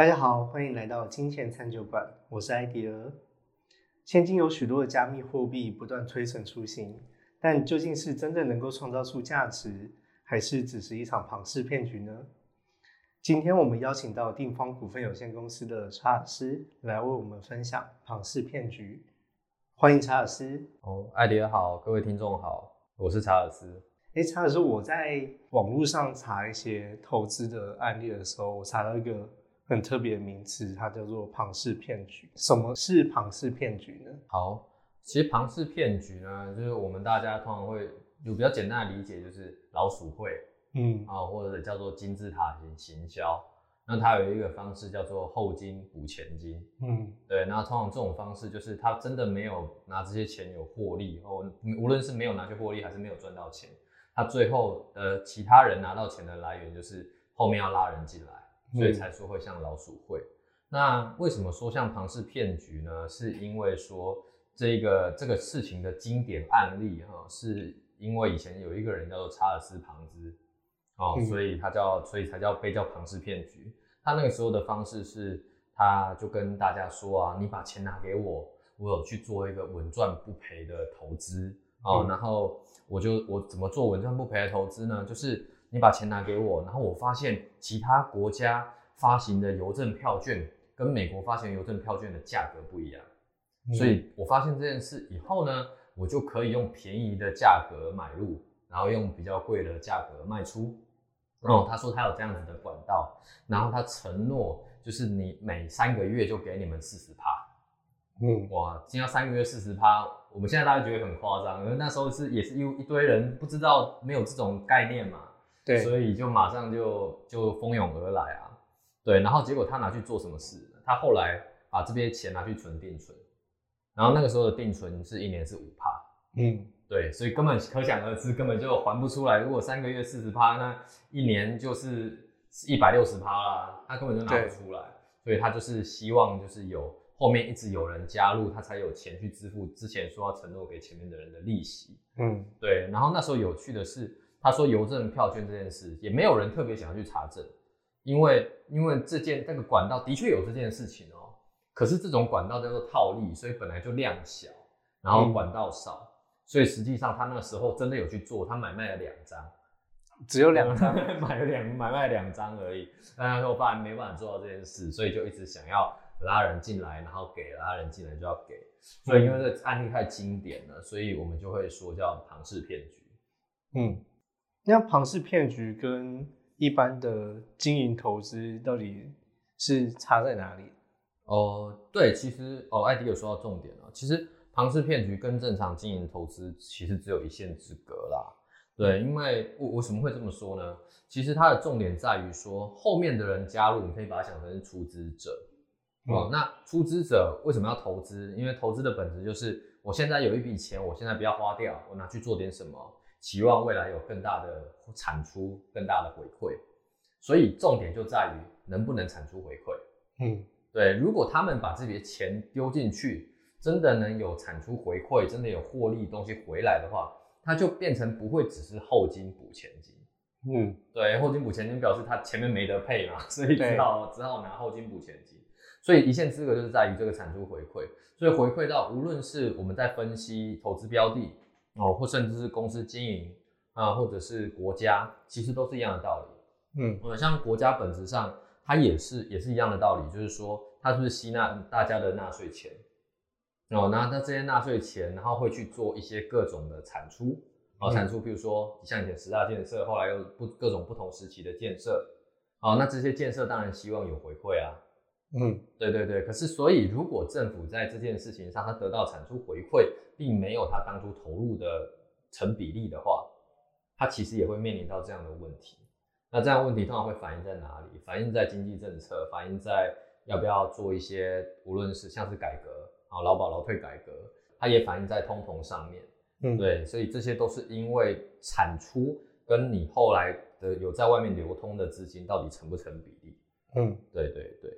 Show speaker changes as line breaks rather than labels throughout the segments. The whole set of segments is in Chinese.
大家好，欢迎来到金钱餐酒馆，我是艾迪尔。现今有许多的加密货币不断推陈出新，但究竟是真正能够创造出价值，还是只是一场庞氏骗局呢？今天我们邀请到定方股份有限公司的查尔斯来为我们分享庞氏骗局。欢迎查尔斯。
哦，艾迪尔好，各位听众好，我是查尔斯。
哎，查尔斯，我在网络上查一些投资的案例的时候，我查到一个很特别的名词，它叫做庞氏骗局。什么是庞氏骗局呢？
好，其实庞氏骗局呢，就是我们大家通常会有比较简单的理解，就是老鼠会。嗯啊，或者叫做金字塔型行销，那它有一个方式叫做后金补前金，嗯，对，那通常这种方式就是他真的没有拿这些钱有获利哦，无论是没有拿去获利还是没有赚到钱，他最后呃其他人拿到钱的来源就是后面要拉人进来，所以才说会像老鼠会。那为什么说像庞氏骗局呢？是因为说这个这个事情的经典案例哈，是因为以前有一个人叫做查尔斯庞兹。哦，所以他叫，所以才叫被叫庞氏骗局。他那个时候的方式是，他就跟大家说啊，你把钱拿给我，我有去做一个稳赚不赔的投资哦。然后我就我怎么做稳赚不赔的投资呢？就是你把钱拿给我，然后我发现其他国家发行的邮政票券跟美国发行邮政票券的价格不一样，所以我发现这件事以后呢，我就可以用便宜的价格买入，然后用比较贵的价格卖出。哦，他说他有这样子的管道，然后他承诺就是你每三个月就给你们四十趴。嗯，哇，今天三个月四十趴，我们现在大家觉得很夸张，因为那时候是也是一一堆人不知道没有这种概念嘛，
对，
所以就马上就就蜂拥而来啊，对，然后结果他拿去做什么事？他后来把这边钱拿去存定存，然后那个时候的定存是一年是五趴，嗯。对，所以根本可想而知，根本就还不出来。如果三个月四十趴，那一年就是一百六十趴啦，他根本就拿不出来。所以他就是希望，就是有后面一直有人加入，他才有钱去支付之前说要承诺给前面的人的利息。嗯，对。然后那时候有趣的是，他说邮政票券这件事，也没有人特别想要去查证，因为因为这件那个管道的确有这件事情哦。可是这种管道叫做套利，所以本来就量小，然后管道少。所以实际上他那个时候真的有去做，他买卖了两张，
只有两张，
买了两买卖两张而已。但他说发现没办法做到这件事，所以就一直想要拉人进来，然后给拉人进来就要给。所以因为这个案例太经典了，所以我们就会说叫庞氏骗局。
嗯，那庞氏骗局跟一般的经营投资到底是差在哪里？
哦，对，其实哦，艾迪有说到重点了，其实。庞氏骗局跟正常经营投资其实只有一线之隔啦，对，因为我为什么会这么说呢？其实它的重点在于说后面的人加入，你可以把它想成是出资者，哦，那出资者为什么要投资？因为投资的本质就是我现在有一笔钱，我现在不要花掉，我拿去做点什么，期望未来有更大的产出、更大的回馈，所以重点就在于能不能产出回馈。嗯，对，如果他们把这笔钱丢进去。真的能有产出回馈，真的有获利东西回来的话，它就变成不会只是后金补前金。嗯，对，后金补前金表示它前面没得配嘛，所以只好只好拿后金补前金。所以一线资格就是在于这个产出回馈，所以回馈到无论是我们在分析投资标的哦，或甚至是公司经营啊，或者是国家，其实都是一样的道理。嗯，呃，像国家本质上它也是也是一样的道理，就是说它是不是吸纳大家的纳税钱。哦，那那这些纳税钱，然后会去做一些各种的产出，哦，产出，比如说像以前十大建设，后来又不各种不同时期的建设，哦，那这些建设当然希望有回馈啊，嗯，对对对。可是，所以如果政府在这件事情上，它得到产出回馈，并没有他当初投入的成比例的话，他其实也会面临到这样的问题。那这样问题通常会反映在哪里？反映在经济政策，反映在要不要做一些，无论是像是改革。啊，劳保劳退改革，它也反映在通膨上面，嗯，对，所以这些都是因为产出跟你后来的有在外面流通的资金到底成不成比例，嗯，对对对，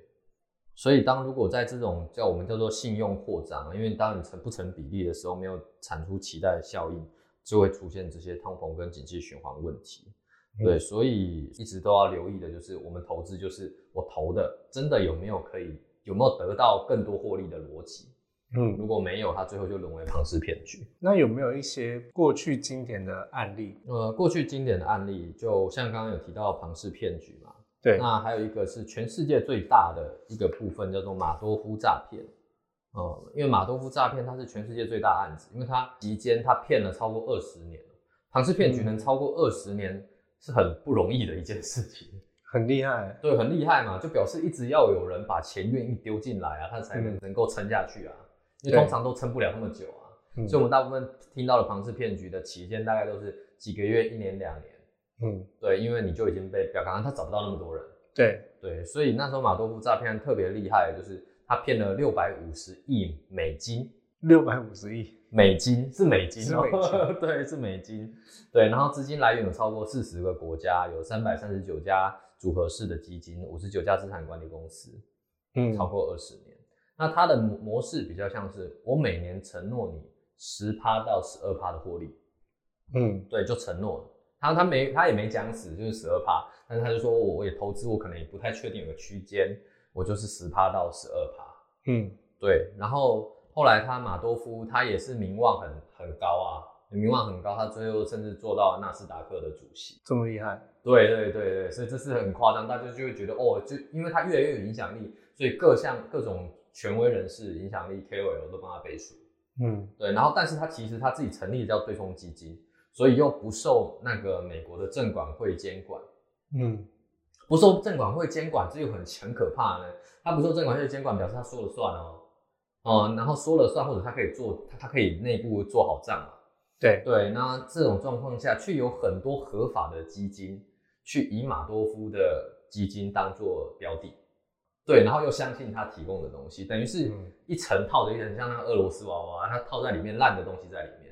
所以当如果在这种叫我们叫做信用扩张，因为当你成不成比例的时候，没有产出期待的效应，就会出现这些通膨跟经济循环问题。对，所以一直都要留意的就是我们投资，就是我投的真的有没有可以有没有得到更多获利的逻辑。
嗯，
如果没有，它最后就沦为庞氏骗局。
那有没有一些过去经典的案例？
呃，过去经典的案例，就像刚刚有提到庞氏骗局嘛，
对，
那还有一个是全世界最大的一个部分，叫做马多夫诈骗。哦、因为马多夫诈骗它是全世界最大案子，因为它期间它骗了超过二十年，庞氏骗局能超过二十年是很不容易的一件事情。
很厉害。
对，很厉害嘛，就表示一直要有人把钱愿意丢进来啊，他才能
嗯
能够撑下去啊。因为通常都撑不了那么久啊，
嗯
所以我们大部分听到的庞氏骗局的期间大概都是几个月、一年、两年。
嗯，
对，因为你就已经被表刚刚他找不到那么多人。
对，
对，所以那时候马多夫诈骗案特别厉害，就是他骗了六百五十亿美金，
六百五十亿。
美金是美金 对，是美金。对，然后资金来源有超过四十个国家，有三百三十九家组合式的基金，五十九家资产管理公司，
嗯
超过二十年。那它的模模式比较像是我每年承诺你十趴到十二趴的获利，
嗯
对，就承诺了。他他没他也没讲死，就是十二趴，但是他就说我我也投资，我可能也不太确定有个区间，我就是十趴到十二趴。
嗯
对，然后后来他马多夫他也是名望很很高啊，名望很高，他最后甚至做到纳斯达克的主席。
这么厉害。
对对对对，所以这是很夸张，大家就会觉得哦，就因为他越来越有影响力，所以各项各种权威人士、影响力 KOL 都帮他背书。
嗯
对，然后但是他其实他自己成立的叫对冲基金，所以又不受那个美国的证管会监管，
嗯。
不受证管会监管，这就很很可怕呢。他不受证管会监管，表示他说了算哦，哦、然后说了算，或者他可以做，他他可以内部做好账嘛。
对，
对，那这种状况下，却有很多合法的基金去以马多夫的基金当做标的，对，然后又相信他提供的东西，等于是
嗯。
一层套着一层，像那个俄罗斯娃娃，它套在里面烂的东西在里面，
嗯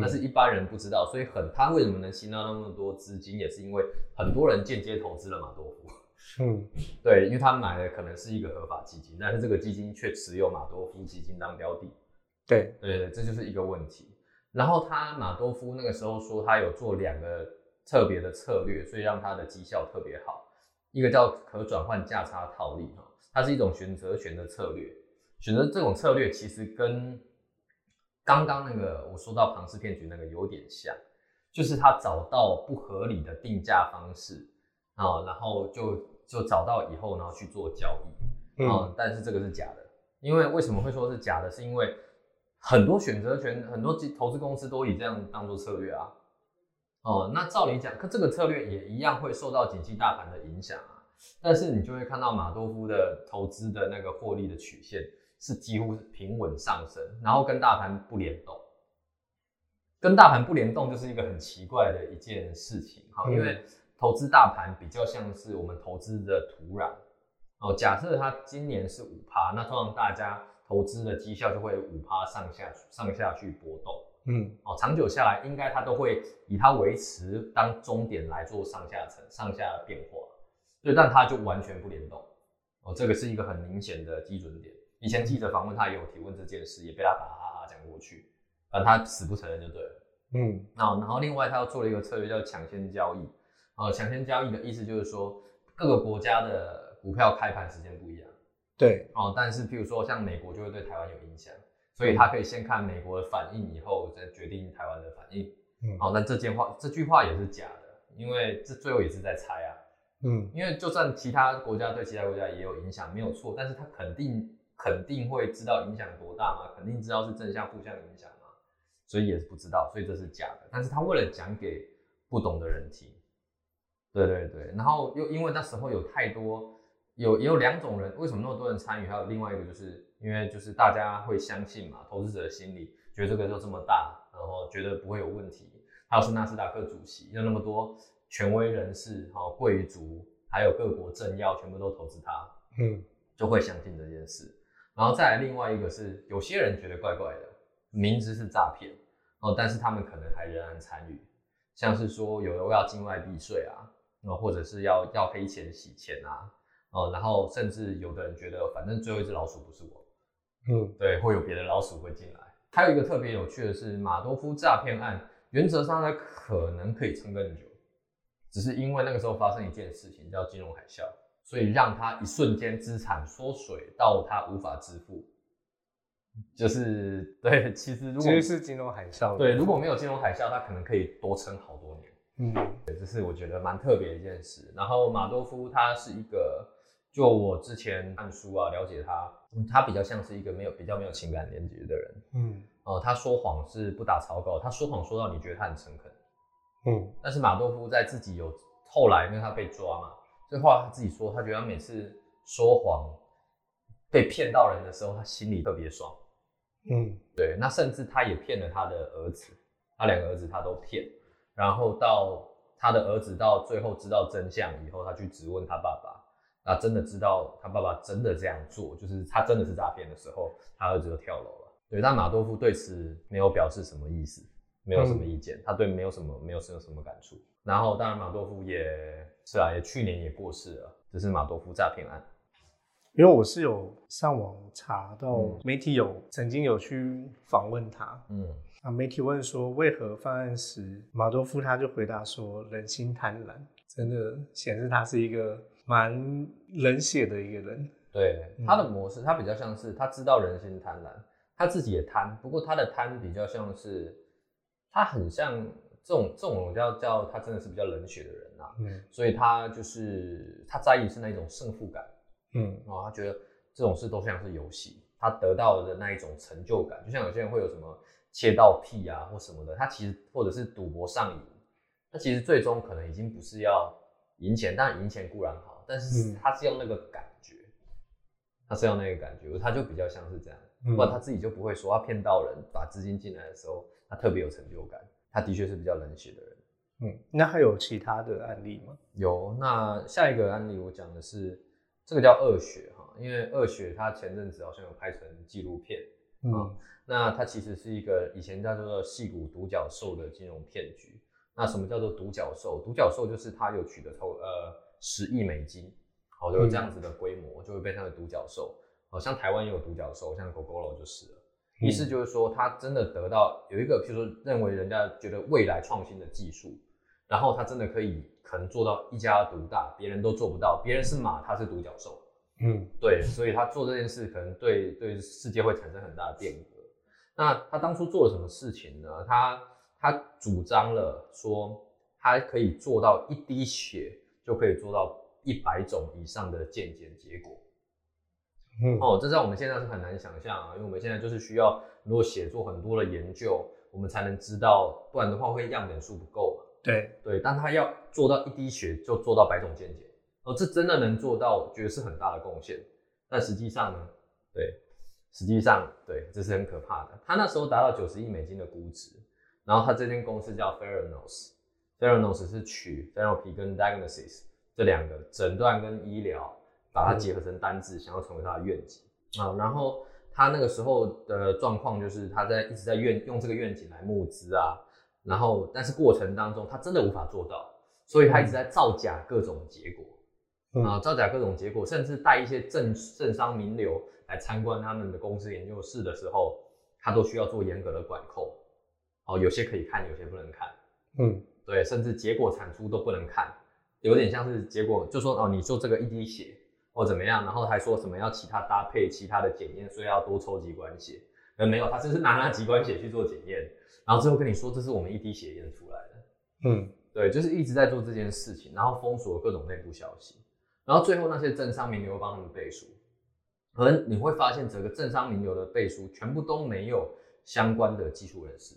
但是一般人不知道，所以很他为什么能吸到那么多资金，也是因为很多人间接投资了马多夫。
嗯
对，因为他买的可能是一个合法基金，但是这个基金却持有马多夫基金当标的。
对，
对对，这就是一个问题。然后他马多夫那个时候说他有做两个特别的策略，所以让他的绩效特别好。一个叫可转换价差套利哈，它是一种选择权的策略。选择这种策略其实跟刚刚那个我说到庞氏骗局那个有点像，就是他找到不合理的定价方式啊，然后就就找到以后然后去做交易。啊、
嗯
但是这个是假的，因为为什么会说是假的？是因为很多选择权，很多基投资公司都以这样当做策略啊。哦，那照理讲，可这个策略也一样会受到景气大盘的影响啊。但是你就会看到马多夫的投资的那个获利的曲线是几乎是平稳上升，然后跟大盘不联动。跟大盘不联动就是一个很奇怪的一件事情哈，
嗯
因为投资大盘比较像是我们投资的土壤。哦，假设它今年是五趴，那通常大家投资的绩效就会五趴上下上下去波动。
嗯
哦，长久下来应该它都会以它维持当终点来做上下层上下的变化。对，但它就完全不联动。哦，这个是一个很明显的基准点。以前记者访问他也有提问这件事，也被他打哈哈讲过去，反正他死不承认就对了。
嗯
那然后另外他又做了一个策略叫抢先交易。呃，抢先交易的意思就是说各个国家的股票开盘时间不一样。
对，
哦，但是譬如说像美国就会对台湾有影响，所以他可以先看美国的反应，以后再决定台湾的反应。
嗯
哦，但这件话这句话也是假的，因为这最后也是在猜啊。
嗯
因为就算其他国家对其他国家也有影响，没有错，但是他肯定肯定会知道影响多大吗？肯定知道是正向负向影响吗？所以也是不知道，所以这是假的。但是他为了讲给不懂的人听，对对对，然后又因为那时候有太多有也有两种人，为什么那么多人参与？还有另外一个就是因为就是大家会相信嘛，投资者的心理觉得这个就这么大，然后觉得不会有问题。还有是纳斯达克主席，有那么多权威人士、哈贵族，还有各国政要，全部都投资他，
嗯
就会相信这件事。然后再来另外一个是，有些人觉得怪怪的，明知是诈骗哦，但是他们可能还仍然参与，像是说有人要境外避税啊，哦，或者是要要黑钱洗钱啊，哦，然后甚至有的人觉得，反正最后一只老鼠不是我，
嗯
对，会有别的老鼠会进来。还有一个特别有趣的是，马多夫诈骗案，原则上它可能可以撑更久。只是因为那个时候发生一件事情叫金融海啸，所以让他一瞬间资产缩水到他无法支付。就是对，其实如果
其实是金融海啸。
对，如果没有金融海啸，他可能可以多撑好多年。
嗯，
对，这是我觉得蛮特别的一件事。然后马多夫他是一个，就我之前看书啊了解他，他比较像是一个没有比较没有情感连接的人。
嗯
哦、他说谎是不打草稿，他说谎说到你觉得他很诚恳。
嗯
但是马多夫在自己有后来，因为他被抓嘛，所以后来他自己说，他觉得他每次说谎被骗到人的时候，他心里特别爽。
嗯
对，那甚至他也骗了他的儿子，他两个儿子他都骗，然后到他的儿子到最后知道真相以后，他去质问他爸爸，那真的知道他爸爸真的这样做，就是他真的是诈骗的时候，他儿子就跳楼了。对，但马多夫对此没有表示什么意思，没有什么意见，他对没有什么没有什么什么感触。然后当然马多夫也是啊，也去年也过世了，这是马多夫诈骗案。
因为我是有上网查到
嗯
媒体有曾经有去访问他，
嗯
啊，媒体问说为何犯案时马多夫他就回答说人心贪婪，真的显示他是一个蛮冷血的一个人。
对
嗯
他的模式，他比较像是他知道人心贪婪，他自己也贪，不过他的贪比较像是，他很像这种这种叫叫他真的是比较冷血的人啊，
嗯。
所以他就是他在意是那一种胜负感。
嗯。
哦，他觉得这种事都像是游戏，他得到的那一种成就感，就像有些人会有什么切到屁啊或什么的，他其实或者是赌博上瘾，他其实最终可能已经不是要赢钱，当然赢钱固然好，但是
嗯。
他是要那个感觉，他是要那个感觉，他就比较像是这样，
嗯。
不然他自己就不会说他骗到人，把资金进来的时候，他特别有成就感，他的确是比较冷血的人。
嗯，那还有其他的案例吗？
有，那下一个案例我讲的是这个叫恶血哈，因为恶血他前阵子好像有拍成纪录片，
嗯
那它其实是一个以前叫做戏骨独角兽的金融骗局。那什么叫做独角兽？独角兽就是它有取得超呃十亿美金，好，就有这样子的规模，就会被称为独角兽。好像台湾也有独角兽，像狗狗 o 就是了。意思就是说，他真的得到有一个，譬如说认为人家觉得未来创新的技术，然后他真的可以可能做到一家独大，别人都做不到，别人是马，他是独角兽。
嗯
对，所以他做这件事可能对对世界会产生很大的变革。那他当初做了什么事情呢？他他主张了说，他可以做到一滴血就可以做到一百种以上的渐减结果。
嗯
哦，这在我们现在是很难想象啊，因为我们现在就是需要如果写作很多的研究，我们才能知道，不然的话会样本数不够嘛。
对，
对，但他要做到一滴血就做到百种见解，哦，这真的能做到，我觉得是很大的贡献。但实际上呢，对，实际上对，这是很可怕的。他那时候达到九十亿美金的估值，然后他这间公司叫 Theranos，Theranos 是取 therapy 跟 diagnosis 这两个诊断跟医疗，把它结合成单字，想要成为他的愿景啊。然后他那个时候的状况就是他在一直在愿用这个愿景来募资啊，然后但是过程当中他真的无法做到，所以他一直在造假各种结果。
嗯
啊，造假各种结果，甚至带一些政政商名流来参观他们的公司研究室的时候，他都需要做严格的管控。哦，有些可以看，有些不能看。
嗯
对，甚至结果产出都不能看，有点像是结果就说哦，你做这个一滴血或怎么样，然后还说什么要其他搭配、其他的检验，所以要多抽几管血。呃，没有，他只是拿那几管血去做检验，然后最后跟你说这是我们一滴血验出来的。
嗯
对，就是一直在做这件事情，然后封锁各种内部消息，然后最后那些政商名流帮他们背书，而你会发现整个政商名流的背书全部都没有相关的技术人士。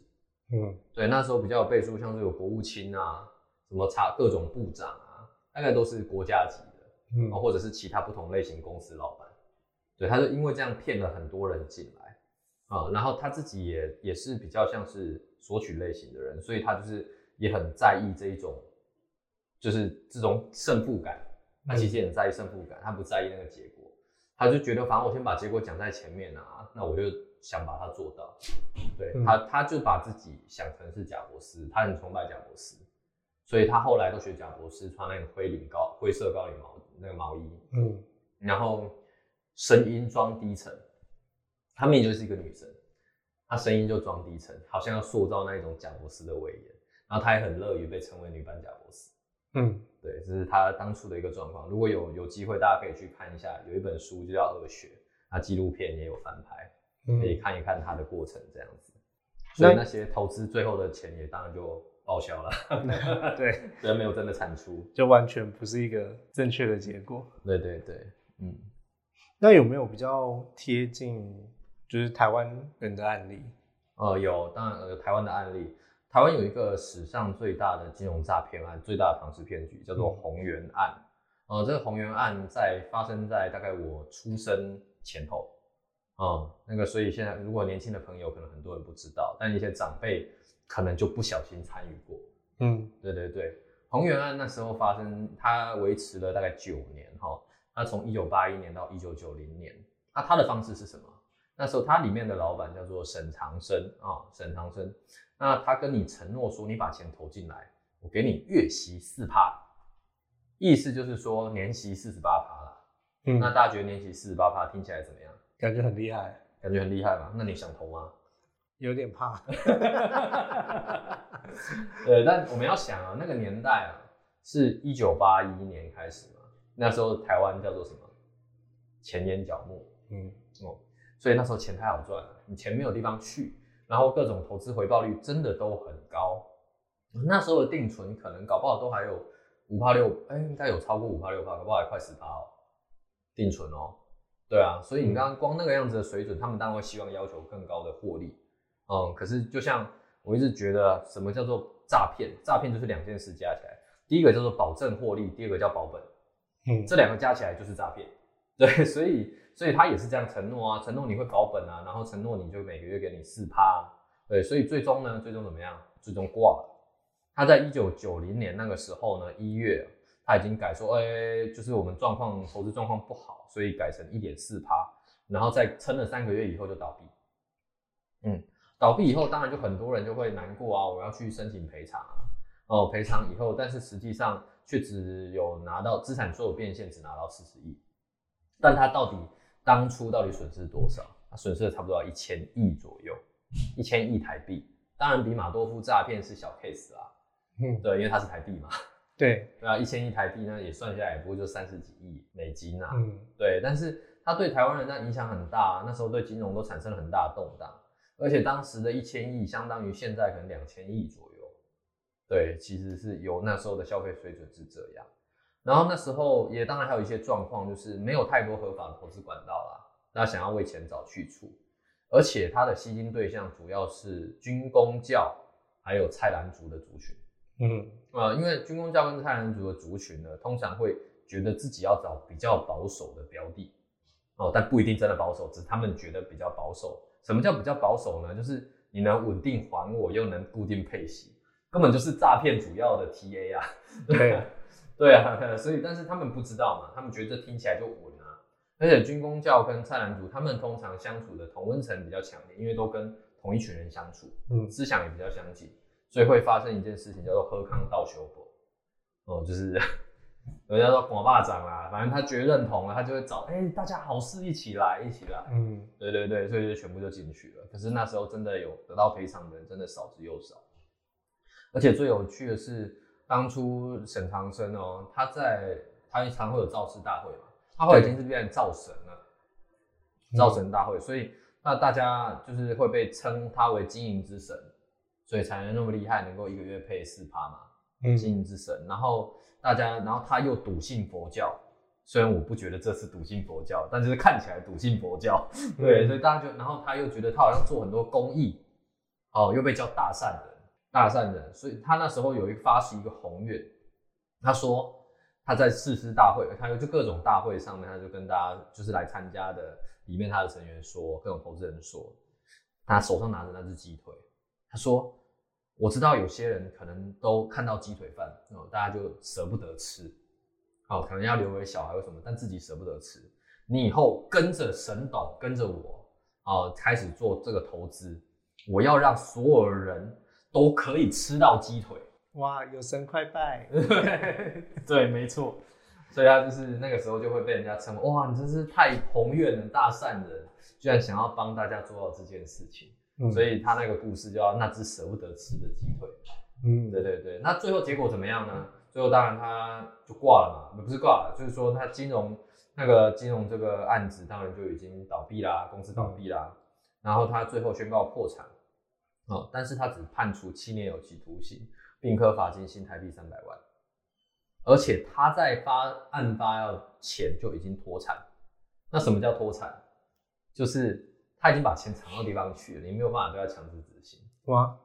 嗯
对，那时候比较有背书，像是有国务卿啊，什么查各种部长啊，大概都是国家级的，
嗯
哦，或者是其他不同类型公司老板。对，他就因为这样骗了很多人进来啊、然后他自己也也是比较像是索取类型的人，所以他就是也很在意这一种，就是这种胜负感。他其实也很在意胜负感，他不在意那个结果，他就觉得反正我先把结果讲在前面啊，那我就想把它做到。对
嗯
他，他就把自己想成是贾博士，他很崇拜贾博士，所以他后来都学贾博士，穿那个灰领高灰色高领毛那个毛衣，
嗯
然后声音装低沉，她明明就是一个女生，她声音就装低沉，好像要塑造那一种贾博士的威严，然后她也很乐于被称为女版贾博士。
嗯，
对，这是她当初的一个状况。如果有有机会，大家可以去看一下，有一本书就叫《恶学》，那纪录片也有翻拍，可以
嗯，
看一看她的过程这样子。
那
所以那些投资最后的钱也当然就报销了，
对，
对，没有真的产出。
就完全不是一个正确的结果。
对对对，嗯，
那有没有比较贴近就是台湾人的案例？
呃，有，当然有台湾的案例。台湾有一个史上最大的金融诈骗案，最大的庞氏骗局叫做
嗯
宏源案。呃，这个宏源案在发生在大概我出生前后。嗯，那个，所以现在如果年轻的朋友可能很多人不知道，但一些长辈可能就不小心参与过。
嗯
对对对，宏源案那时候发生，它维持了大概九年哈。那从一九八一年到一九九零年，那它的方式是什么？那时候它里面的老板叫做沈长生啊，沈长生。那他跟你承诺说，你把钱投进来，我给你月息四趴，意思就是说年息四十八趴啦。
嗯，
那大家觉得年息四十八趴听起来怎么样？
感觉很厉害，
感觉很厉害嘛？那你想投吗？
有点怕。
对，但我们要想啊，那个年代啊，是一九八一年开始嘛，那时候台湾叫做什么？前眼角膜
嗯
哦，所以那时候钱太好赚了，你钱没有地方去，然后各种投资回报率真的都很高。那时候的定存可能搞不好都还有五趴六，哎，应该有超过五趴六趴，搞不好还快十趴哦，定存哦。对啊，所以你刚刚光那个样子的水准，他们当然会希望要求更高的获利。嗯，可是就像我一直觉得，什么叫做诈骗？诈骗就是两件事加起来，第一个叫做保证获利，第二个叫保本，
嗯，
这两个加起来就是诈骗。对，所以所以他也是这样承诺啊，承诺你会保本啊，然后承诺你就每个月给你四趴、啊。对，所以最终呢，最终怎么样？最终挂了。他在一九九零年那个时候呢，一月他已经改说，哎、就是我们状况投资状况不好，所以改成一点四趴，然后再撑了三个月以后就倒闭。嗯，倒闭以后，当然就很多人就会难过啊，我要去申请赔偿啊。哦，赔偿以后，但是实际上却只有拿到资产所有变现只拿到四十亿，但他到底当初到底损失多少？他损失了差不多要一千亿左右，一千亿台币。当然比马多夫诈骗是小 case 啦，
嗯，
对，因为它是台币嘛，
对，
对啊，一千亿台币呢也算下来也不过就三十几亿美金啊，
嗯
对，但是它对台湾人那影响很大，那时候对金融都产生了很大的动荡，而且当时的一千亿相当于现在可能两千亿左右，对，其实是有那时候的消费水准是这样，然后那时候也当然还有一些状况，就是没有太多合法的投资管道啦，那想要为钱找去处，而且它的吸金对象主要是军工教还有菜篮族的族群。
嗯
呃，因为军工教跟菜篮族的族群呢，通常会觉得自己要找比较保守的标的，哦，但不一定真的保守，只是他们觉得比较保守。什么叫比较保守呢？就是你能稳定还我，又能固定配息，根本就是诈骗主要的 TA 啊。
对啊，
对啊，所以但是他们不知道嘛，他们觉得听起来就稳啊。而且军工教跟菜篮族，他们通常相处的同温层比较强烈，因为都跟同一群人相处，
嗯
思想也比较相近，所以会发生一件事情叫做喝康倒修博，哦，就是人家说广霸掌啦，反正他觉得认同了，他就会找，哎、大家好事一起来，一起来，
嗯
对对对，所以就全部就进去了。可是那时候真的有得到赔偿的人，真的少之又少。而且最有趣的是，当初沈长生哦，他在他常会有造势大会嘛，他后来已经是变成造神了，造神大会，所以那大家就是会被称他为经营之神，所以才能那么厉害，能够一个月配四趴嘛。
嗯
经营之神，然后大家，然后他又笃信佛教，虽然我不觉得这是笃信佛教，但就是看起来笃信佛教，对，所以大家就，然后他又觉得他好像做很多公益，哦，又被叫大善人，大善人，所以他那时候有一发起一个宏愿，他说他在誓师大会，他就各种大会上面，他就跟大家就是来参加的里面他的成员说，各种投资人说，他手上拿着那只鸡腿，他说。我知道有些人可能都看到鸡腿饭，哦，大家就舍不得吃，哦，可能要留给小孩或什么，但自己舍不得吃。你以后跟着沈董，跟着我，哦，开始做这个投资，我要让所有人都可以吃到鸡腿。
哇，有神快拜，
对，没错。所以他就是那个时候就会被人家称为哇，你真是太宏愿了，大善人，居然想要帮大家做到这件事情。
嗯
所以他那个故事叫那只舍不得吃的鸡腿。
嗯
对对对，那最后结果怎么样呢？最后当然他就挂了嘛，不是挂了，就是说他金融那个金融这个案子当然就已经倒闭啦，公司倒闭啦，然后他最后宣告破产，哦，但是他只判处七年有期徒刑，并科罚金新台币三百万，而且他在发案发要前就已经脱产，那什么叫脱产？就是他已经把钱藏到地方去了，你没有办法对他强制执行。
哇，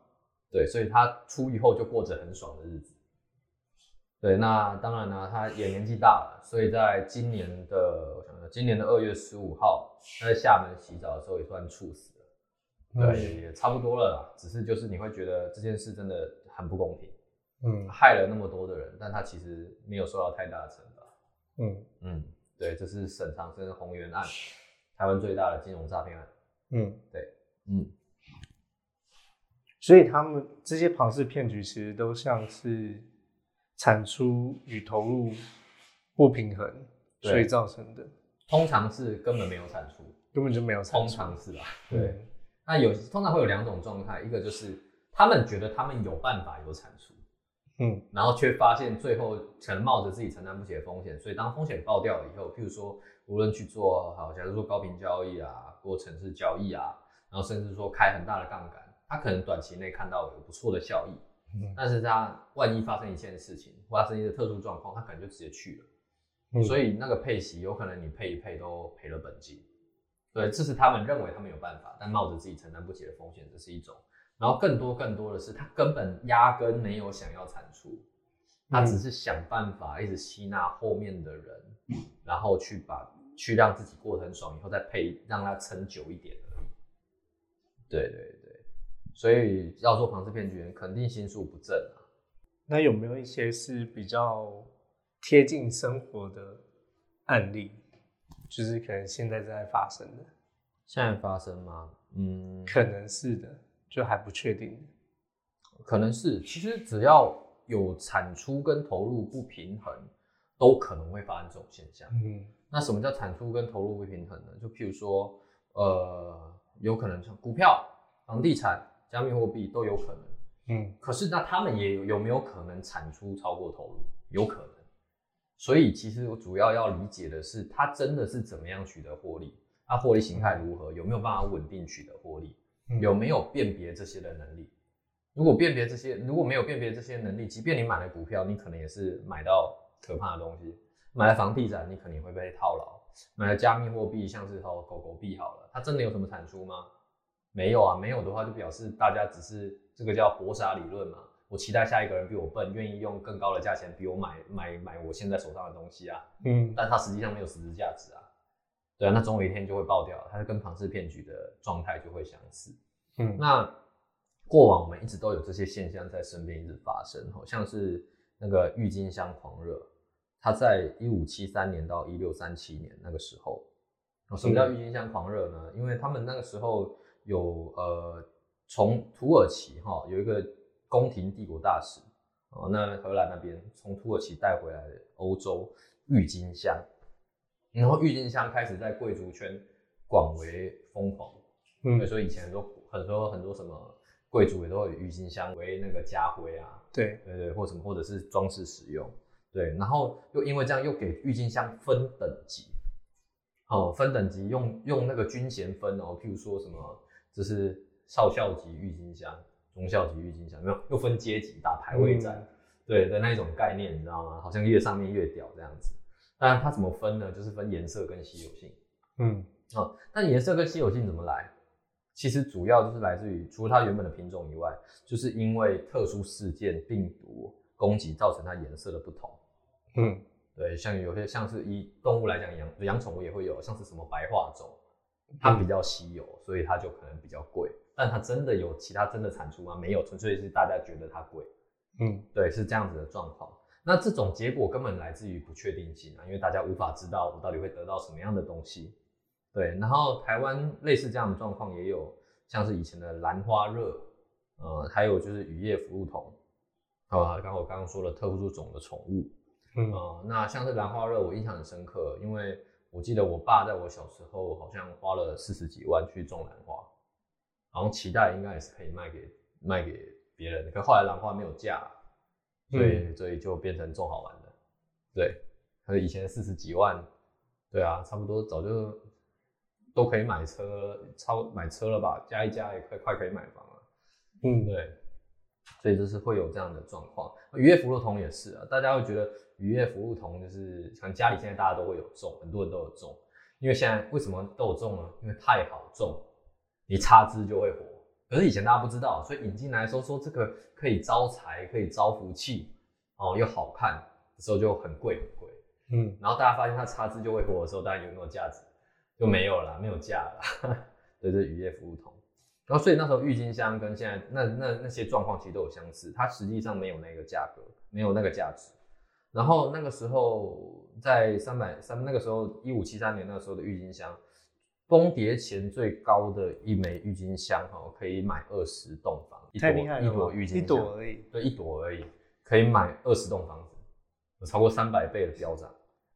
对，所以他出狱后就过着很爽的日子。对，那当然呢，他也年纪大了，所以在今年的我想想，今年的二月十五号，他在厦门洗澡的时候也算猝死了。对，也差不多了啦，只是就是你会觉得这件事真的很不公平，
嗯
害了那么多的人，但他其实没有受到太大的惩罚。
嗯
嗯，对，这是沈长生宏源案，台湾最大的金融诈骗案。
嗯，
嗯，
所以他们这些庞氏骗局其实都像是产出与投入不平衡，所以造成的，
通常是根本没有产出，
根本就没有产
通
出。
常是吧。
对
对，那有通常会有两种状态，一个就是他们觉得他们有办法有产出，
嗯。
然后却发现最后可能冒着自己承担不起的风险，所以当风险爆掉了以后，譬如说无论去做好，假如说高频交易啊，过程式交易啊，然后甚至说开很大的杠杆，他可能短期内看到有不错的效益，
嗯
但是他万一发生一件事情，发生一些特殊状况，他可能就直接去了。
嗯，
所以那个配息有可能你配一配都赔了本金，对，这是他们认为他们有办法，但冒着自己承担不起的风险，这是一种。然后更多更多的是他根本压根没有想要产出，他只是想办法一直吸纳后面的人，然后去把去让自己过得很爽，以后再配让它撑久一点而已。对对对，所以要做庞氏骗局，肯定心术不正啊。
那有没有一些是比较贴近生活的案例，就是可能现在正在发生的？
现在发生吗？嗯，
可能是的，就还不确定。
可能是，其实只要有产出跟投入不平衡，都可能会发生这种现象。
嗯
那什么叫产出跟投入不平衡呢？就譬如说，呃，有可能像股票、房地产、加密货币都有可能。
嗯
可是那他们也有有没有可能产出超过投入？有可能。所以其实我主要要理解的是，它真的是怎么样取得获利，它获利形态如何，有没有办法稳定取得获利，
嗯
有没有辨别这些的能力？如果辨别这些，如果没有辨别这些能力，即便你买了股票，你可能也是买到可怕的东西；买了房地产，你可能也会被套牢；买了加密货币，像是投狗狗币好了，它真的有什么产出吗？没有啊，没有的话就表示大家只是这个叫博傻理论嘛。我期待下一个人比我笨，愿意用更高的价钱比我买买买我现在手上的东西啊，
嗯
但它实际上没有实质价值啊。对啊，那总有一天就会爆掉，它是跟庞氏骗局的状态就会相似。
嗯
那过往我们一直都有这些现象在身边一直发生，好像是那个郁金香狂热，它在一五七三年到一六三七年那个时候，哦什么叫郁金香狂热呢？因为他们那个时候有呃从土耳其哈、有一个宫廷帝国大使。哦，那荷兰那边从土耳其带回来的欧洲郁金香，然后郁金香开始在贵族圈广为疯狂。
嗯。
对，所以以前很多很多很多什么贵族也都会有郁金香为那个家徽啊，
对，
对对，或什么或者是装饰使用，对，然后又因为这样又给郁金香分等级，哦，分等级用用那个军衔分哦，譬如说什么这是少校级郁金香，中校级郁金香，没有又分阶级打排位战，对的那一种概念，你知道吗？好像越上面越屌这样子，当然它怎么分呢？就是分颜色跟稀有性。
嗯
哦，那颜色跟稀有性怎么来？其实主要就是来自于除了它原本的品种以外，就是因为特殊事件、病毒攻击造成它颜色的不同。
嗯
对，像有些像是以动物来讲，养养宠物也会有，像是什么白化种，它比较稀有，所以它就可能比较贵。但它真的有其他真的产出吗？没有，纯粹是大家觉得它贵。
嗯
对，是这样子的状况。那这种结果根本来自于不确定性啊，因为大家无法知道我到底会得到什么样的东西。对，然后台湾类似这样的状况也有，像是以前的兰花热，呃，还有就是雨夜福禄桐，啊，刚刚我刚刚说了特殊种的宠物，
嗯。
呃，那像是兰花热，我印象很深刻，因为我记得我爸在我小时候好像花了四十几万去种兰花，好像期待应该也是可以卖给卖给别人，可后来兰花没有价，所以所以就变成种好玩的，对，和以前四十几万，对啊，差不多早就都可以买车，超买车了吧，加一加也快快可以买房了，
嗯，
对，所以就是会有这样的状况。渔业福禄桶也是啊，大家会觉得渔业服务桶就是，像家里现在大家都会有种，很多人都有种，因为现在为什么都有种呢？因为太好种，你插枝就会活。可是以前大家不知道，所以引进来的时候说这个可以招财，可以招福气，哦又好看的时候就很贵很贵。
嗯，
然后大家发现它插枝就会活的时候，大家有没有价值就没有了，没有价了啦。对，这是渔业服务桶。然后所以那时候郁金香跟现在那那那些状况其实都有相似，它实际上没有那个价格，没有那个价值。然后那个时候在三百三那个时候一五七三年那个时候的郁金香，崩跌前最高的一枚郁金香哈，可以买二十栋房，一朵一朵郁金香
一
香，
朵而已。
对，一朵而已，可以买二十栋房子，有超过三百倍的飙涨。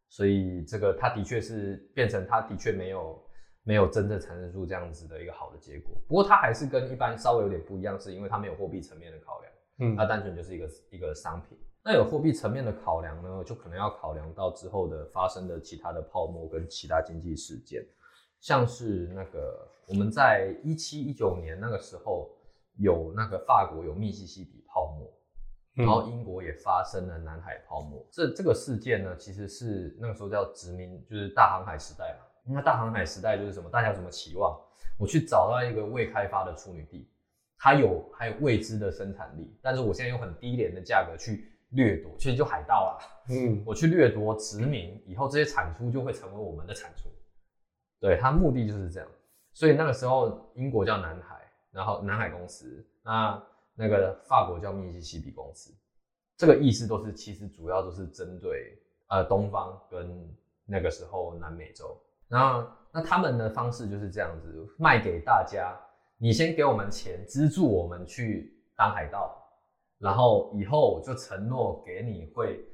所以这个它的确是变成它的确没有没有真正产生出这样子的一个好的结果。不过它还是跟一般稍微有点不一样，是因为它没有货币层面的考量，
嗯
它单纯就是一个一个商品。那有货币层面的考量呢，就可能要考量到之后的发生的其他的泡沫跟其他经济事件，像是那个我们在一七一九年那个时候有那个法国有密西西比泡沫，
嗯
然后英国也发生了南海泡沫。这这个事件呢，其实是那个时候叫殖民，就是大航海时代嘛。那大航海时代就是什么？大家有什么期望？我去找到一个未开发的处女地，它有还有未知的生产力，但是我现在用很低廉的价格去掠夺，其实就海盗啊。
嗯
我去掠夺殖民以后，这些产出就会成为我们的产出。对，它目的就是这样。所以那个时候，英国叫南海，然后南海公司，那那个法国叫密西西比公司，这个意思都是其实主要都是针对呃东方跟那个时候南美洲。然后那他们的方式就是这样子，卖给大家，你先给我们钱，资助我们去当海盗，然后以后我就承诺给你会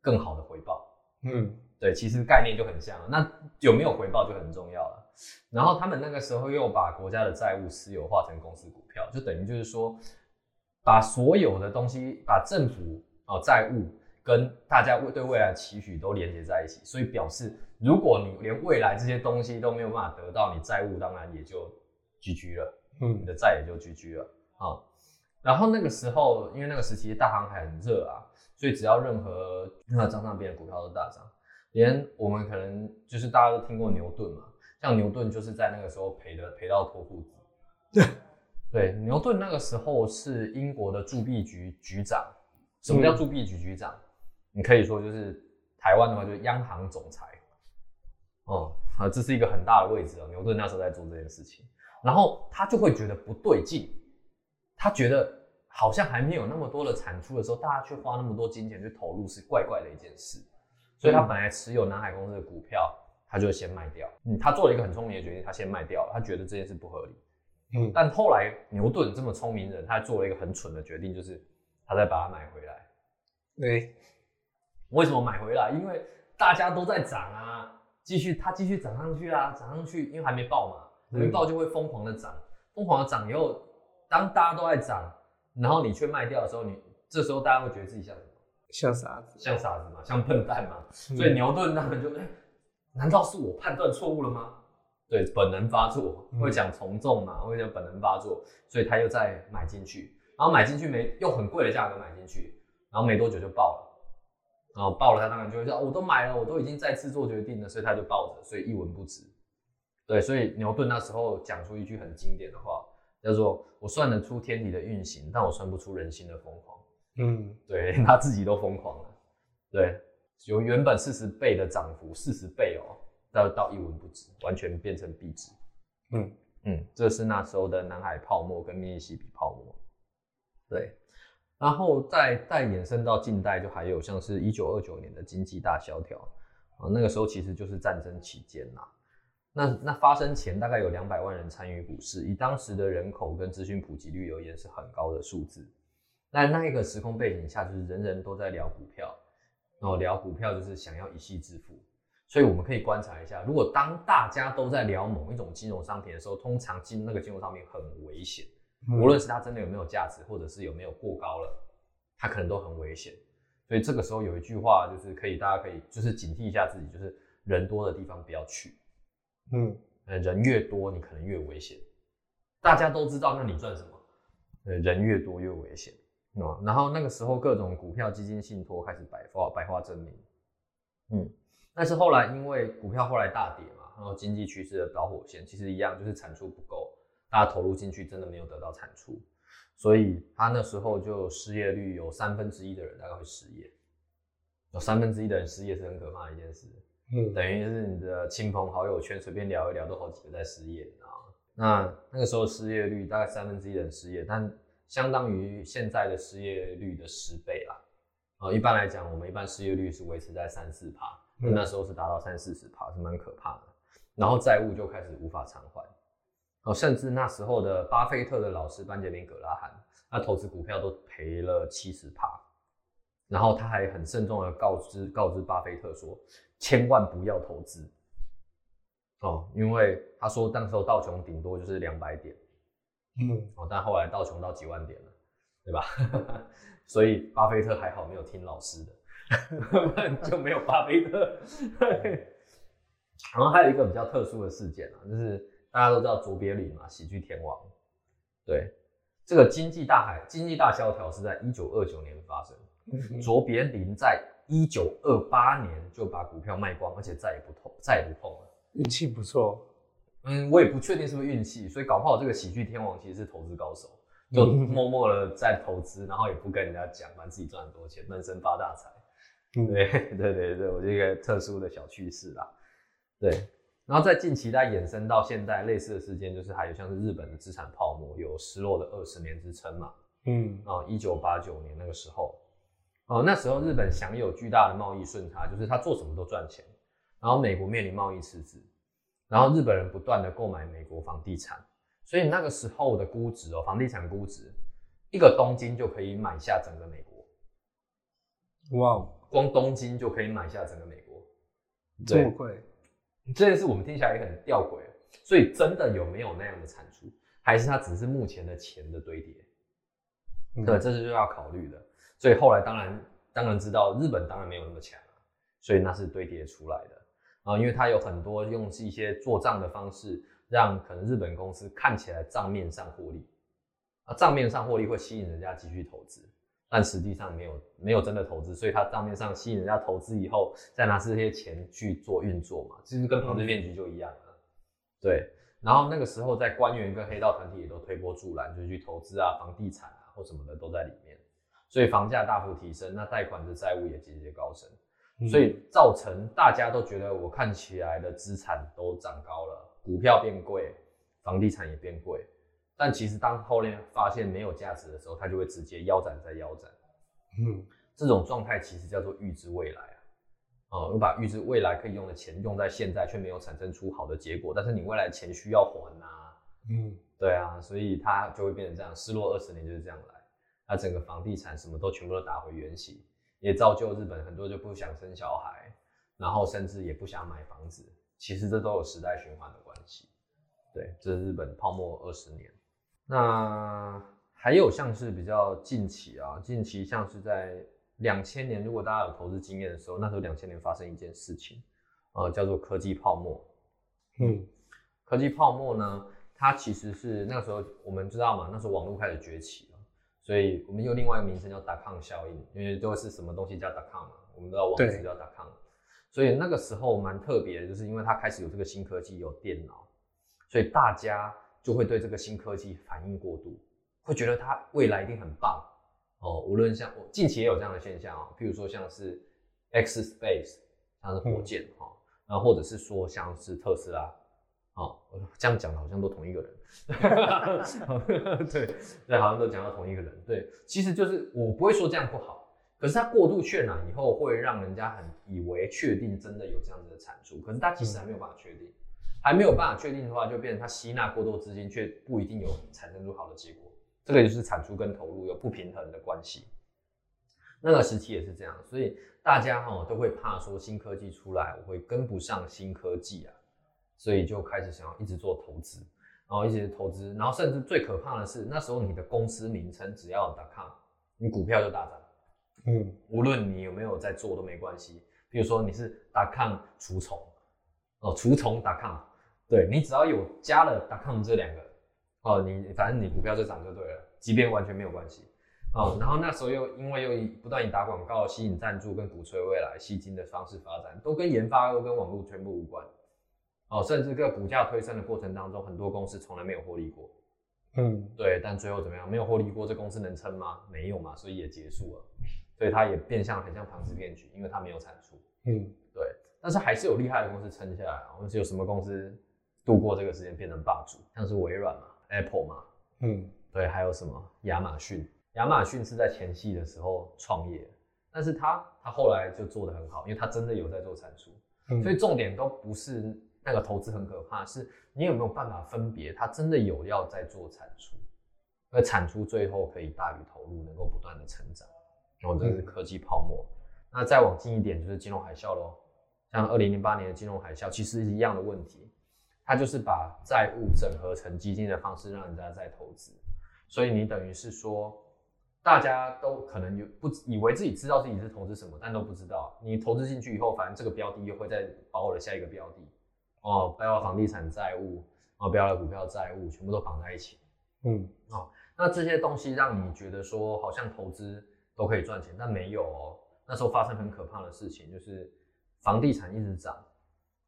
更好的回报。
嗯
对，其实概念就很像，那有没有回报就很重要了。然后他们那个时候又把国家的债务私有化成公司股票，就等于就是说，把所有的东西，把政府哦债务跟大家未对未来的期许都连接在一起，所以表示如果你连未来这些东西都没有办法得到，你债务当然也就 GG 了。嗯你
嗯
的债也就 GG 了啊。然后那个时候，因为那个时期大航海很热啊，所以只要任何任何账上边的股票都大涨，连我们可能就是大家都听过牛顿嘛，像牛顿就是在那个时候赔的赔到脱裤子。对，对牛顿那个时候是英国的铸币局局长。什么叫铸币局局长？你可以说就是台湾的话就是央行总裁。哦，啊，这是一个很大的位置哦。牛顿那时候在做这件事情。然后他就会觉得不对劲，他觉得好像还没有那么多的产出的时候，大家却花那么多金钱去投入，是怪怪的一件事。所以他本来持有南海公司的股票，他就先卖掉。嗯，他做了一个很聪明的决定，他先卖掉了，他觉得这件事不合理。
嗯
但后来牛顿这么聪明人，他做了一个很蠢的决定，就是他再把它买回来。
对，
为什么买回来？因为大家都在涨啊，继续它继续涨上去啊，涨上去，因为还没爆嘛，还没爆就会疯狂的涨，疯狂的涨以后，当大家都在涨，然后你却卖掉的时候，你这时候大家会觉得自己像什么？
像傻子。
像傻子嘛，像笨蛋嘛。
嗯
所以牛顿他们就，哎、难道是我判断错误了吗？对，本能发作，
嗯
会讲从众嘛，会讲本能发作，所以他又再买进去，然后买进去没用很贵的价格买进去，然后没多久就爆了，然后爆了，他当然就会说，哦我都买了，我都已经再次做决定了，所以他就抱着，所以一文不值。对，所以牛顿那时候讲出一句很经典的话，叫做“我算得出天体的运行，但我算不出人心的疯狂”。
嗯
对，连 他自己都疯狂了。对，由原本四十倍的涨幅，四十倍哦，到到一文不值，完全变成币值。
嗯
嗯，这是那时候的南海泡沫跟密西西比泡沫。对，然后再再延伸到近代，就还有像是一九二九年的经济大萧条啊，那个时候其实就是战争期间呐。那那发生前大概有两百万人参与股市，以当时的人口跟资讯普及率而言是很高的数字。那那一个时空背景下，就是人人都在聊股票，然后聊股票就是想要一夕致富。所以我们可以观察一下，如果当大家都在聊某一种金融商品的时候，通常金那个金融商品很危险，
嗯
无论是它真的有没有价值，或者是有没有过高了，它可能都很危险。所以这个时候有一句话就是可以，大家可以就是警惕一下自己，就是人多的地方不要去。
嗯，
呃，人越多你可能越危险。大家都知道，那你赚什么？呃，人越多越危险。哦，然后那个时候各种股票、基金、信托开始百花百花争鸣。嗯，但是后来因为股票后来大跌嘛，然后经济趋势的导火线其实一样，就是产出不够，大家投入进去真的没有得到产出，所以他那时候就失业率有三分之一的人大概会失业，有三分之一的人失业是很可怕的一件事。
嗯，
等于是你的亲朋好友圈随便聊一聊，都好几个在失业，你知道吗？那那个时候失业率大概三分之一的人失业，但相当于现在的失业率的十倍啦。啊、一般来讲，我们一般失业率是维持在三四趴，
嗯
那时候是达到三四十趴，是蛮可怕的。然后债务就开始无法偿还，哦，甚至那时候的巴菲特的老师班杰明格拉罕，他投资股票都赔了七十趴，然后他还很慎重的告知告知巴菲特说，千万不要投资，哦，因为他说那时候道琼顶多就是两百点，
嗯，
哦，但后来道琼到几万点了，对吧？所以巴菲特还好没有听老师的，不 然就没有巴菲特。然后还有一个比较特殊的事件啊，就是大家都知道卓别林嘛，喜剧天王，对，这个经济大海经济大萧条是在一九二九年发生，
嗯
卓别林在一九二八年就把股票卖光，而且再也不碰，再也不碰了。
运气不错。
嗯，我也不确定是不是运气，所以搞不好这个喜剧天王其实是投资高手，就默默的在投资，然后也不跟人家讲，反正自己赚很多钱，闷声发大财。
嗯，
对 对对对，我这个特殊的小趣事啦。对，然后在近期再衍生到现在类似的事件，就是还有像是日本的资产泡沫有失落的二十年之称嘛。
嗯
啊，一九八九年那个时候，哦、那时候日本享有巨大的贸易顺差，就是他做什么都赚钱，然后美国面临贸易赤字，然后日本人不断的购买美国房地产，所以那个时候的估值哦，房地产估值，一个东京就可以买下整个美国，
哇，哦
光东京就可以买下整个美国，
这么贵？
这件事我们听起来也很吊诡，所以真的有没有那样的产出，还是它只是目前的钱的堆叠？
嗯
对，这是就要考虑的。所以后来当然当然知道日本当然没有那么强啊，所以那是堆叠出来的。啊，因为它有很多用一些做账的方式，让可能日本公司看起来账面上获利。啊，账面上获利会吸引人家继续投资，但实际上没有没有真的投资，所以它账面上吸引人家投资以后，再拿这些钱去做运作嘛，其实跟庞氏骗局就一样了。对，然后那个时候在官员跟黑道团体也都推波助澜，就去投资啊、房地产啊或什么的都在里面，所以房价大幅提升，那贷款的债务也节节高升，
嗯。
所以造成大家都觉得我看起来的资产都涨高了，股票变贵，房地产也变贵，但其实当后面发现没有价值的时候，它就会直接腰斩再腰斩。
嗯。
这种状态其实叫做预知未来啊，哦，我把预知未来可以用的钱用在现在，却没有产生出好的结果，但是你未来钱需要还呐、
嗯。
对啊，所以它就会变成这样，失落二十年就是这样来，那整个房地产什么都全部都打回原形，也造就日本很多就不想生小孩，然后甚至也不想买房子，其实这都有时代循环的关系。对，这是日本泡沫二十年。那还有像是比较近期啊，近期像是在两千年，如果大家有投资经验的时候，那时候两千年发生一件事情，呃，叫做科技泡沫。
嗯
科技泡沫呢，它其实是那个时候我们知道嘛，那时候网络开始崛起了，所以我们有另外一个名称叫 dot com 效应，因为都是什么东西叫 dot com 嘛，我们知道网址
对
叫 dot com，所以那个时候蛮特别的，就是因为它开始有这个新科技，有电脑，所以大家就会对这个新科技反应过度，会觉得它未来一定很棒哦。无论像我近期也有这样的现象啊、譬如说像是 X Space，像是火箭哈、然后或者是说像是特斯拉，哦，这样讲的好像都同一个人，对对，好像都讲到同一个人，对，其实就是我不会说这样不好，可是它过度渲染以后，会让人家很以为确定真的有这样子的产出，可是它其实还没有办法确定，还没有办法确定的话，就变成它吸纳过多资金，却不一定有产生出好的结果，这个就是产出跟投入有不平衡的关系。那个时期也是这样，所以大家哈、都会怕说新科技出来，我会跟不上新科技啊，所以就开始想要一直做投资，然后一直投资，然后甚至最可怕的是那时候你的公司名称只要打 .com，你股票就大涨。
嗯
无论你有没有在做都没关系。比如说你是打抗除虫，哦，除虫打抗，对你只要有加了打抗这两个，哦，你反正你股票就涨就对了，即便完全没有关系。哦，然后那时候又因为又不断以打广告、吸引赞助跟鼓吹未来吸金的方式发展，都跟研发都跟网络全部无关。哦，甚至在股价推升的过程当中，很多公司从来没有获利过。
嗯
对，但最后怎么样？没有获利过，这公司能撑吗？没有嘛，所以也结束了。所以它也变相很像庞氏骗局，因为它没有产出。
嗯
对，但是还是有厉害的公司撑下来啊。我们是有什么公司度过这个时间变成霸主？像是微软嘛，Apple 嘛，
嗯
对，还有什么亚马逊？亚马逊是在前期的时候创业，但是他他后来就做得很好，因为他真的有在做产出。
嗯，
所以重点都不是那个投资很可怕，是你有没有办法分别它真的有要在做产出，而产出最后可以大于投入，能够不断的成长。然后这是科技泡沫。那再往近一点就是金融海啸喽，像二零零八年的金融海啸，其实是一样的问题，它就是把债务整合成基金的方式让人家在投资，所以你等于是说。大家都可能有不以为自己知道自己是投资什么，但都不知道。你投资进去以后，反正这个标的又会再包了下一个标的，哦，包了房地产债务，哦，包了股票债务，全部都绑在一起。
嗯哦
那这些东西让你觉得说好像投资都可以赚钱，但没有哦。那时候发生很可怕的事情，就是房地产一直涨。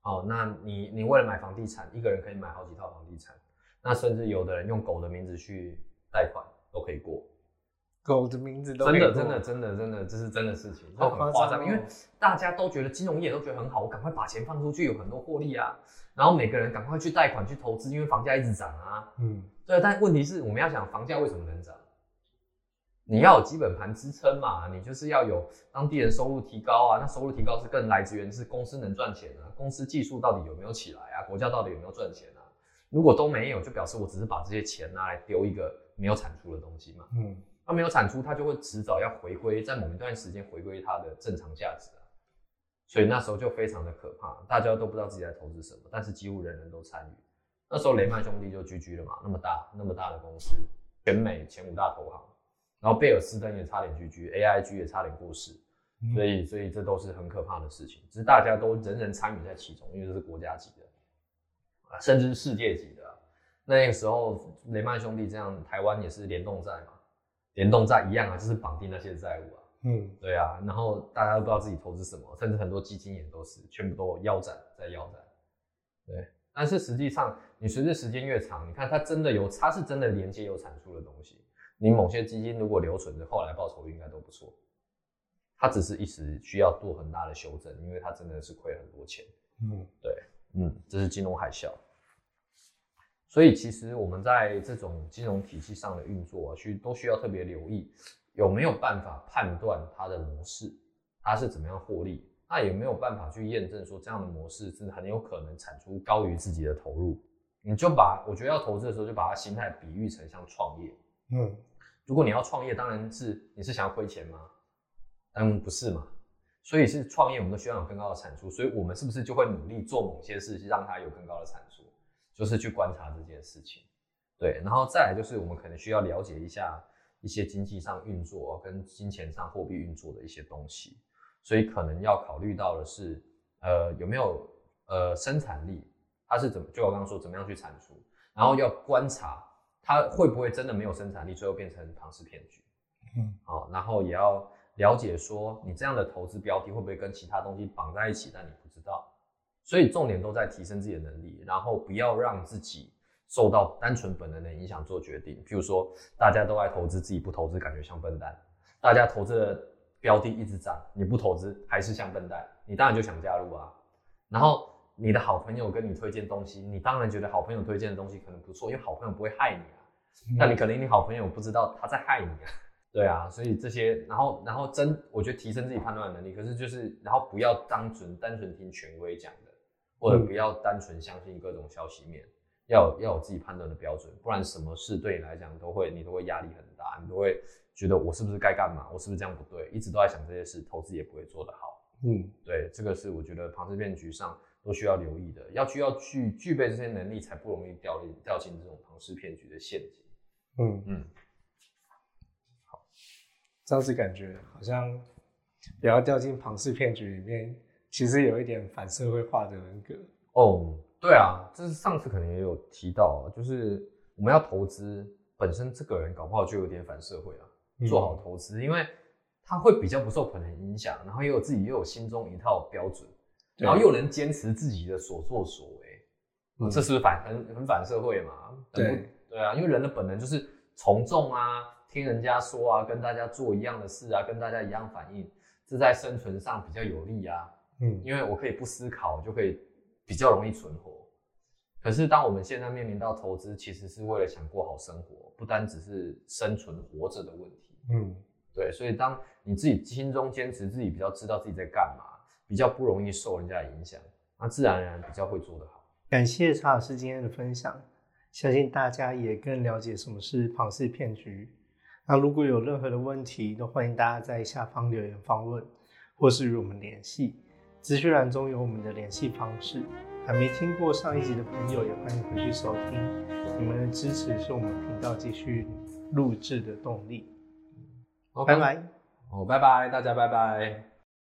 哦，那你你为了买房地产，一个人可以买好几套房地产，那甚至有的人用狗的名字去贷款都可以过。
狗的名字都
真的，真的，真的，真的，这是真的事情，这
好
很夸张，因为大家都觉得金融业都觉得很好，我赶快把钱放出去，有很多获利啊，然后每个人赶快去贷款去投资，因为房价一直涨啊。
嗯
对，但问题是我们要想房价为什么能涨？你要有基本盘支撑嘛，你就是要有当地人收入提高啊，那收入提高是更来自源是公司能赚钱啊，公司技术到底有没有起来啊，国家到底有没有赚钱啊？如果都没有，就表示我只是把这些钱拿来丢一个没有产出的东西嘛。
嗯
它没有产出，它就会迟早要回归，在某一段时间回归它的正常价值啊。所以那时候就非常的可怕，大家都不知道自己在投资什么，但是几乎人人都参与。那时候雷曼兄弟就居居了嘛，那么大那么大的公司，全美前五大投行，然后贝尔斯登也差点居居，AIG 也差点过世，
嗯
所以所以这都是很可怕的事情，只是大家都人人参与在其中，因为这是国家级的，啊，甚至是世界级的啊、那个时候雷曼兄弟这样，台湾也是联动债嘛，联动债一样啊，就是绑定那些债务啊。
嗯
对啊，然后大家都不知道自己投资什么，甚至很多基金也都是全部都腰斩在腰斩。对，但是实际上你随着时间越长，你看它真的有，它是真的连接有产出的东西。你某些基金如果留存着，后来报酬率应该都不错。它只是一时需要做很大的修正，因为它真的是亏很多钱。
嗯对
嗯，这是金融海啸。所以其实我们在这种金融体系上的运作啊，需都需要特别留意，有没有办法判断它的模式，它是怎么样获利，那也没有办法去验证说这样的模式是很有可能产出高于自己的投入？你就把我觉得要投资的时候，就把它心态比喻成像创业。
嗯
如果你要创业，当然是你是想要亏钱吗？嗯，不是嘛。所以是创业，我们都需要有更高的产出，所以我们是不是就会努力做某些事，让它有更高的产出？就是去观察这件事情，对，然后再来就是我们可能需要了解一下一些经济上运作跟金钱上货币运作的一些东西，所以可能要考虑到的是，呃，有没有呃生产力，它是怎么，就我刚刚说怎么样去产出，然后要观察它会不会真的没有生产力，最后变成庞氏骗局，
嗯，
好，然后也要了解说你这样的投资标的会不会跟其他东西绑在一起，但你不知道。所以重点都在提升自己的能力，然后不要让自己受到单纯本能的影响做决定。譬如说，大家都爱投资，自己不投资感觉像笨蛋；大家投资的标的一直涨，你不投资还是像笨蛋，你当然就想加入啊。然后你的好朋友跟你推荐东西，你当然觉得好朋友推荐的东西可能不错，因为好朋友不会害你啊。但你可能你好朋友不知道他在害你啊。对啊，所以这些，然后然后真，我觉得提升自己判断的能力，可是就是，然后不要单纯单纯听权威讲的，或者不要单纯相信各种消息面，要有要有自己判断的标准，不然什么事对你来讲都会你都会压力很大，你都会觉得我是不是该干嘛，我是不是这样不对，一直都在想这些事，投资也不会做得好。
嗯
对，这个是我觉得庞氏骗局上都需要留意的，要需要去具备这些能力，才不容易掉进掉进这种庞氏骗局的陷阱。
嗯
嗯，好
这样子感觉好像不要掉进庞氏骗局里面，其实有一点反社会化的人格。
哦，对啊，这是上次可能也有提到，就是我们要投资本身，这个人搞不好就有点反社会啊。做好投资，因为他会比较不受可能影响，然后又有自己又有心中一套标准，然后又能坚持自己的所作所为，这是不是反很很反社会嘛？
对
对啊，因为人的本能就是从众啊，听人家说啊，跟大家做一样的事啊，跟大家一样反应，这在生存上比较有利啊。嗯，因为我可以不思考，就可以比较容易存活。可是当我们现在面临到投资，其实是为了想过好生活，不单只是生存活着的问题。嗯，对，所以当你自己心中坚持，自己比较知道自己在干嘛，比较不容易受人家影响，那自然而然比较会做得好。
感谢查老师今天的分享，相信大家也更了解什么是庞氏骗局。那如果有任何的问题，都欢迎大家在下方留言访问，或是与我们联系。资讯栏中有我们的联系方式。还没听过上一集的朋友，也欢迎回去收听。你们的支持是我们频道继续录制的动力。拜拜，
哦，拜拜，大家拜拜。